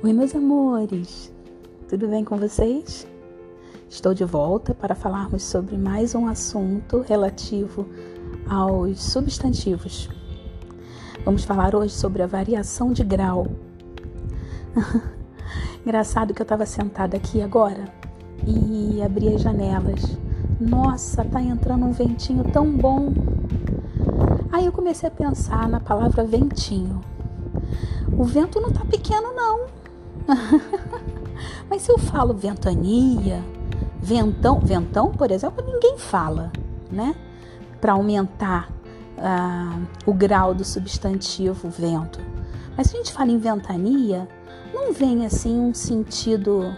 Oi, meus amores, tudo bem com vocês? Estou de volta para falarmos sobre mais um assunto relativo aos substantivos. Vamos falar hoje sobre a variação de grau. Engraçado que eu estava sentada aqui agora e abri as janelas. Nossa, tá entrando um ventinho tão bom. Aí eu comecei a pensar na palavra ventinho. O vento não tá pequeno, não. Mas se eu falo ventania, ventão, ventão, por exemplo, ninguém fala, né? Para aumentar uh, o grau do substantivo vento. Mas se a gente fala em ventania, não vem assim um sentido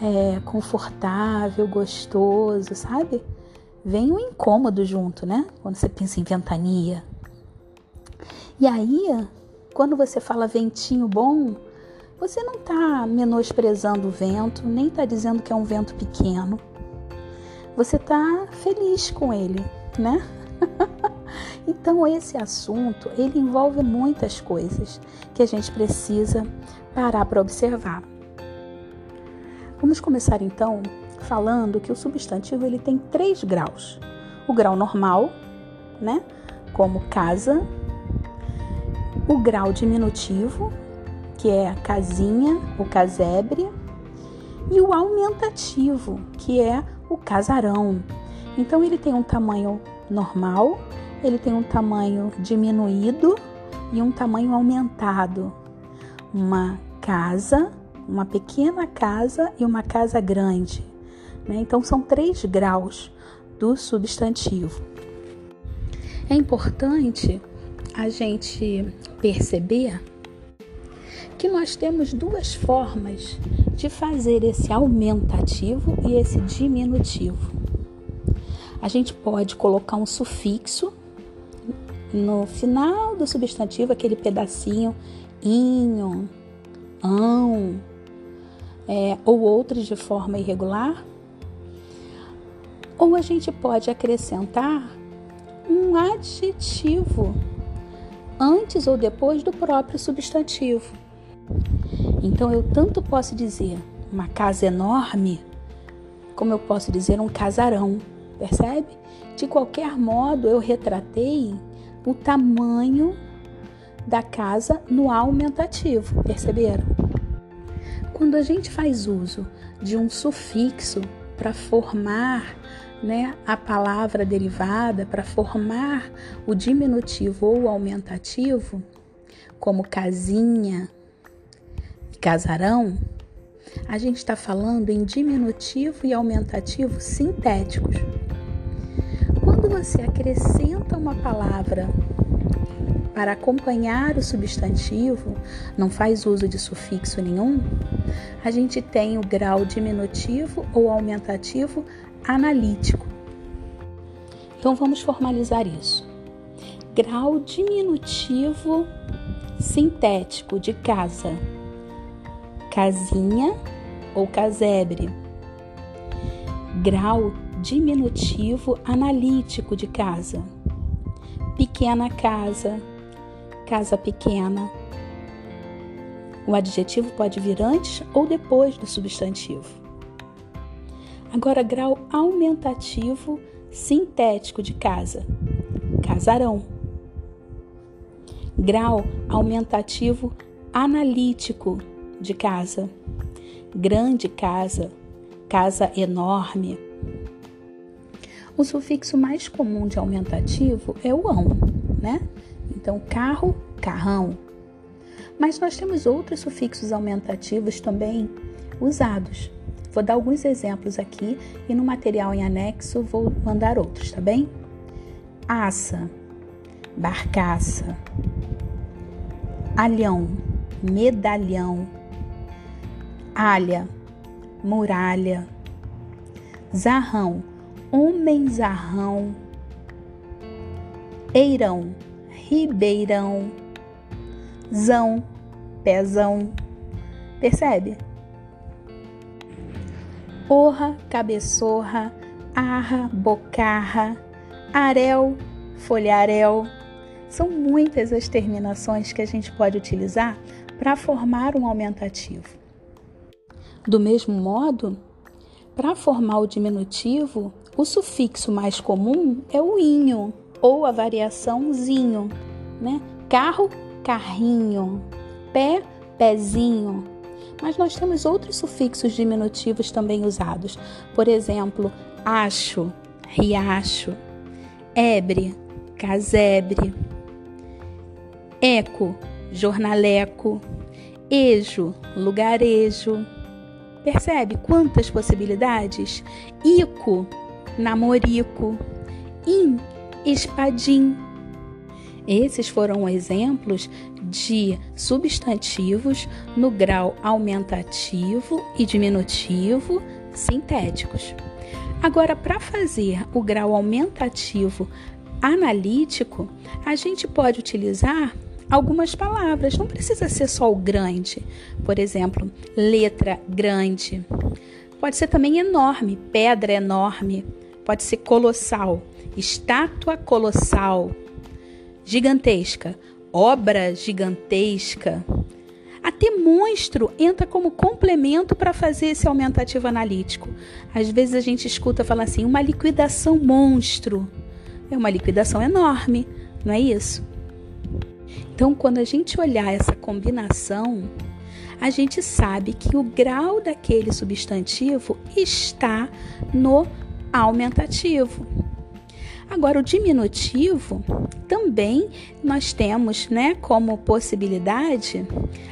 é, confortável, gostoso, sabe? Vem um incômodo junto, né? Quando você pensa em ventania. E aí, quando você fala ventinho bom, você não está menosprezando o vento, nem está dizendo que é um vento pequeno. Você está feliz com ele, né? então esse assunto ele envolve muitas coisas que a gente precisa parar para observar. Vamos começar então falando que o substantivo ele tem três graus: o grau normal, né? Como casa, o grau diminutivo, que é a casinha, o casebre, e o aumentativo, que é o casarão. Então ele tem um tamanho normal, ele tem um tamanho diminuído e um tamanho aumentado. Uma casa, uma pequena casa e uma casa grande. Né? Então são três graus do substantivo. É importante a gente perceber que nós temos duas formas de fazer esse aumentativo e esse diminutivo. A gente pode colocar um sufixo no final do substantivo, aquele pedacinho inho, ão, é, ou outros de forma irregular. Ou a gente pode acrescentar um adjetivo antes ou depois do próprio substantivo. Então eu tanto posso dizer uma casa enorme, como eu posso dizer um casarão, percebe? De qualquer modo, eu retratei o tamanho da casa no aumentativo, perceberam? Quando a gente faz uso de um sufixo para formar né, a palavra derivada, para formar o diminutivo ou o aumentativo, como casinha, casarão, a gente está falando em diminutivo e aumentativo sintéticos. Quando você acrescenta uma palavra para acompanhar o substantivo, não faz uso de sufixo nenhum, a gente tem o grau diminutivo ou aumentativo analítico. Então vamos formalizar isso. Grau diminutivo sintético de casa casinha ou casebre. Grau diminutivo analítico de casa. Pequena casa, casa pequena. O adjetivo pode vir antes ou depois do substantivo. Agora, grau aumentativo sintético de casa. Casarão. Grau aumentativo analítico de casa, grande casa, casa enorme. O sufixo mais comum de aumentativo é o ão, né? Então, carro, carrão. Mas nós temos outros sufixos aumentativos também usados. Vou dar alguns exemplos aqui e no material em anexo vou mandar outros, tá bem? Aça, barcaça, alhão, medalhão, alha, muralha, zarrão, homem zarrão, eirão, ribeirão, zão, pezão. Percebe? Orra, cabeçorra, arra, bocarra, arel, folharel. São muitas as terminações que a gente pode utilizar para formar um aumentativo. Do mesmo modo, para formar o diminutivo, o sufixo mais comum é o inho ou a variação zinho, né? Carro, carrinho, pé, pezinho. Mas nós temos outros sufixos diminutivos também usados. Por exemplo, acho, riacho, ebre, casebre, eco, jornaleco, ejo, lugarejo. Percebe quantas possibilidades? Ico, namorico, in, espadim. Esses foram exemplos de substantivos no grau aumentativo e diminutivo sintéticos. Agora, para fazer o grau aumentativo analítico, a gente pode utilizar algumas palavras, não precisa ser só o grande. Por exemplo, letra grande. Pode ser também enorme, pedra enorme. Pode ser colossal, estátua colossal, gigantesca, obra gigantesca. Até monstro entra como complemento para fazer esse aumentativo analítico. Às vezes a gente escuta falar assim, uma liquidação monstro. É uma liquidação enorme, não é isso? Então, quando a gente olhar essa combinação, a gente sabe que o grau daquele substantivo está no aumentativo. Agora, o diminutivo também nós temos, né, como possibilidade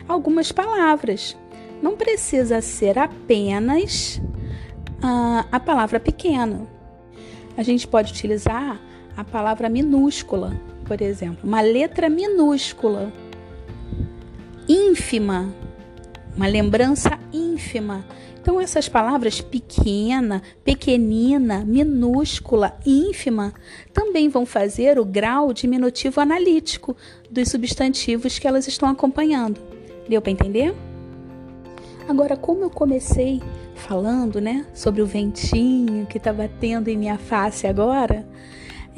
algumas palavras. Não precisa ser apenas uh, a palavra pequena. A gente pode utilizar a palavra minúscula, por exemplo, uma letra minúscula, ínfima, uma lembrança ínfima. Então, essas palavras pequena, pequenina, minúscula, ínfima também vão fazer o grau diminutivo analítico dos substantivos que elas estão acompanhando. Deu para entender? Agora, como eu comecei falando, né, sobre o ventinho que está batendo em minha face agora,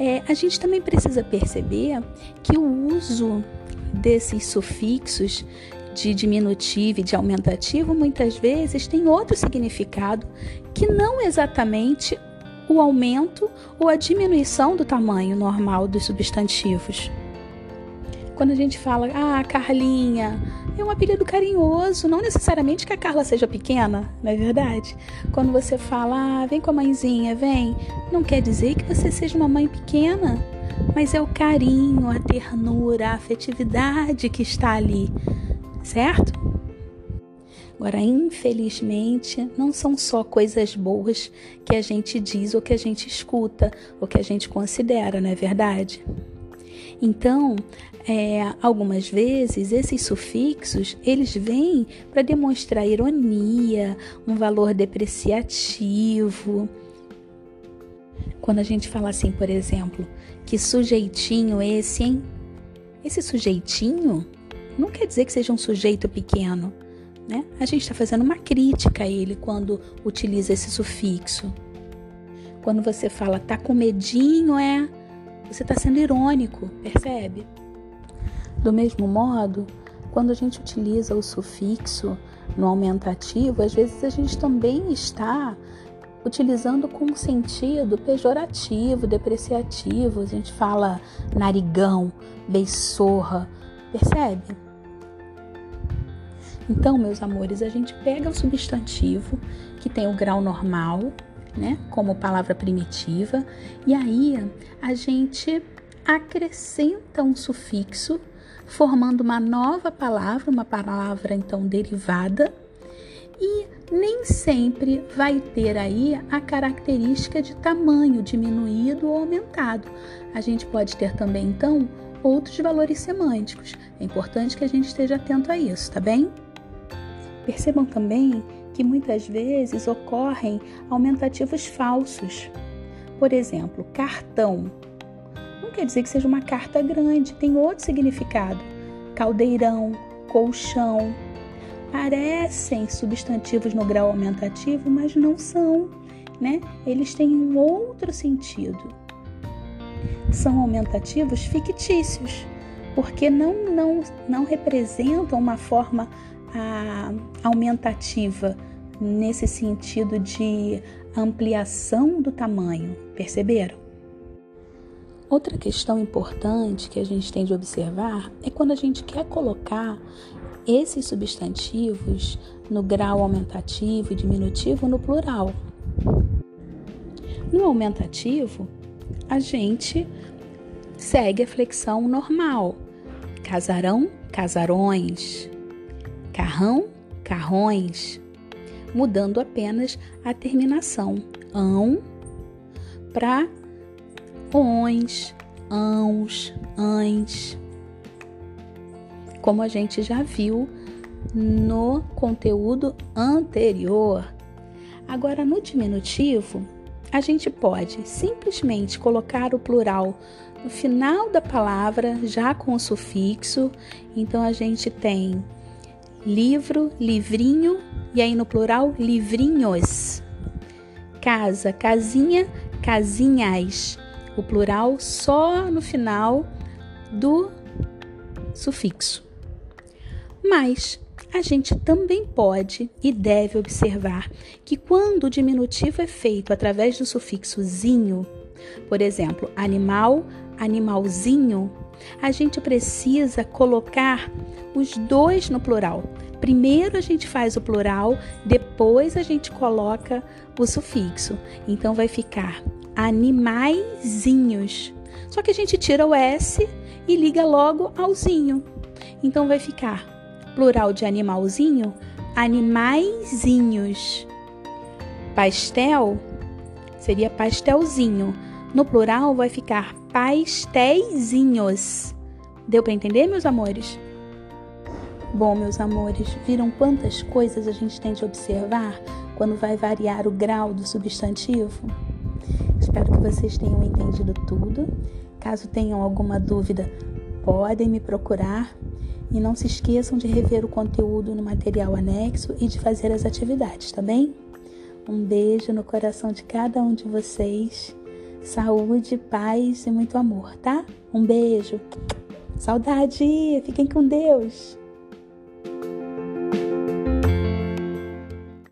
é, a gente também precisa perceber que o uso desses sufixos de diminutivo e de aumentativo muitas vezes tem outro significado que não exatamente o aumento ou a diminuição do tamanho normal dos substantivos. Quando a gente fala, ah, Carlinha, é um apelido carinhoso, não necessariamente que a Carla seja pequena, não é verdade? Quando você fala, ah, vem com a mãezinha, vem, não quer dizer que você seja uma mãe pequena, mas é o carinho, a ternura, a afetividade que está ali certo? Agora, infelizmente, não são só coisas boas que a gente diz ou que a gente escuta ou que a gente considera, não é verdade? Então, é, algumas vezes esses sufixos eles vêm para demonstrar ironia, um valor depreciativo. Quando a gente fala assim, por exemplo, que sujeitinho esse, hein? Esse sujeitinho não quer dizer que seja um sujeito pequeno. Né? A gente está fazendo uma crítica a ele quando utiliza esse sufixo. Quando você fala tá com medinho, é você está sendo irônico, percebe? Do mesmo modo, quando a gente utiliza o sufixo no aumentativo, às vezes a gente também está utilizando com sentido pejorativo, depreciativo. A gente fala narigão, beisorra, percebe? Então, meus amores, a gente pega o substantivo que tem o grau normal, né, como palavra primitiva, e aí a gente acrescenta um sufixo, formando uma nova palavra, uma palavra então derivada, e nem sempre vai ter aí a característica de tamanho diminuído ou aumentado. A gente pode ter também então outros valores semânticos. É importante que a gente esteja atento a isso, tá bem? Percebam também que muitas vezes ocorrem aumentativos falsos. Por exemplo, cartão. Quer dizer que seja uma carta grande, tem outro significado. Caldeirão, colchão. Parecem substantivos no grau aumentativo, mas não são, né? Eles têm um outro sentido. São aumentativos fictícios. porque não, não, não representam uma forma ah, aumentativa nesse sentido de ampliação do tamanho, perceberam? Outra questão importante que a gente tem de observar é quando a gente quer colocar esses substantivos no grau aumentativo e diminutivo no plural. No aumentativo, a gente segue a flexão normal. Casarão, casarões. Carrão, carrões. Mudando apenas a terminação ão para ons, ãos, ães. Como a gente já viu no conteúdo anterior. Agora, no diminutivo, a gente pode simplesmente colocar o plural no final da palavra, já com o sufixo. Então, a gente tem livro, livrinho, e aí no plural, livrinhos. Casa, casinha, casinhas. O plural só no final do sufixo. Mas a gente também pode e deve observar que quando o diminutivo é feito através do sufixo zinho, por exemplo, animal, animalzinho, a gente precisa colocar os dois no plural. Primeiro a gente faz o plural, depois a gente coloca o sufixo. Então vai ficar animaizinhos. Só que a gente tira o S e liga logo ao zinho. Então vai ficar plural de animalzinho, animaizinhos. Pastel seria pastelzinho. No plural vai ficar pastéisinhos. Deu para entender, meus amores? Bom, meus amores, viram quantas coisas a gente tem de observar quando vai variar o grau do substantivo? Espero que vocês tenham entendido tudo. Caso tenham alguma dúvida, podem me procurar e não se esqueçam de rever o conteúdo no material anexo e de fazer as atividades, tá bem? Um beijo no coração de cada um de vocês. Saúde, paz e muito amor, tá? Um beijo. Saudade. Fiquem com Deus.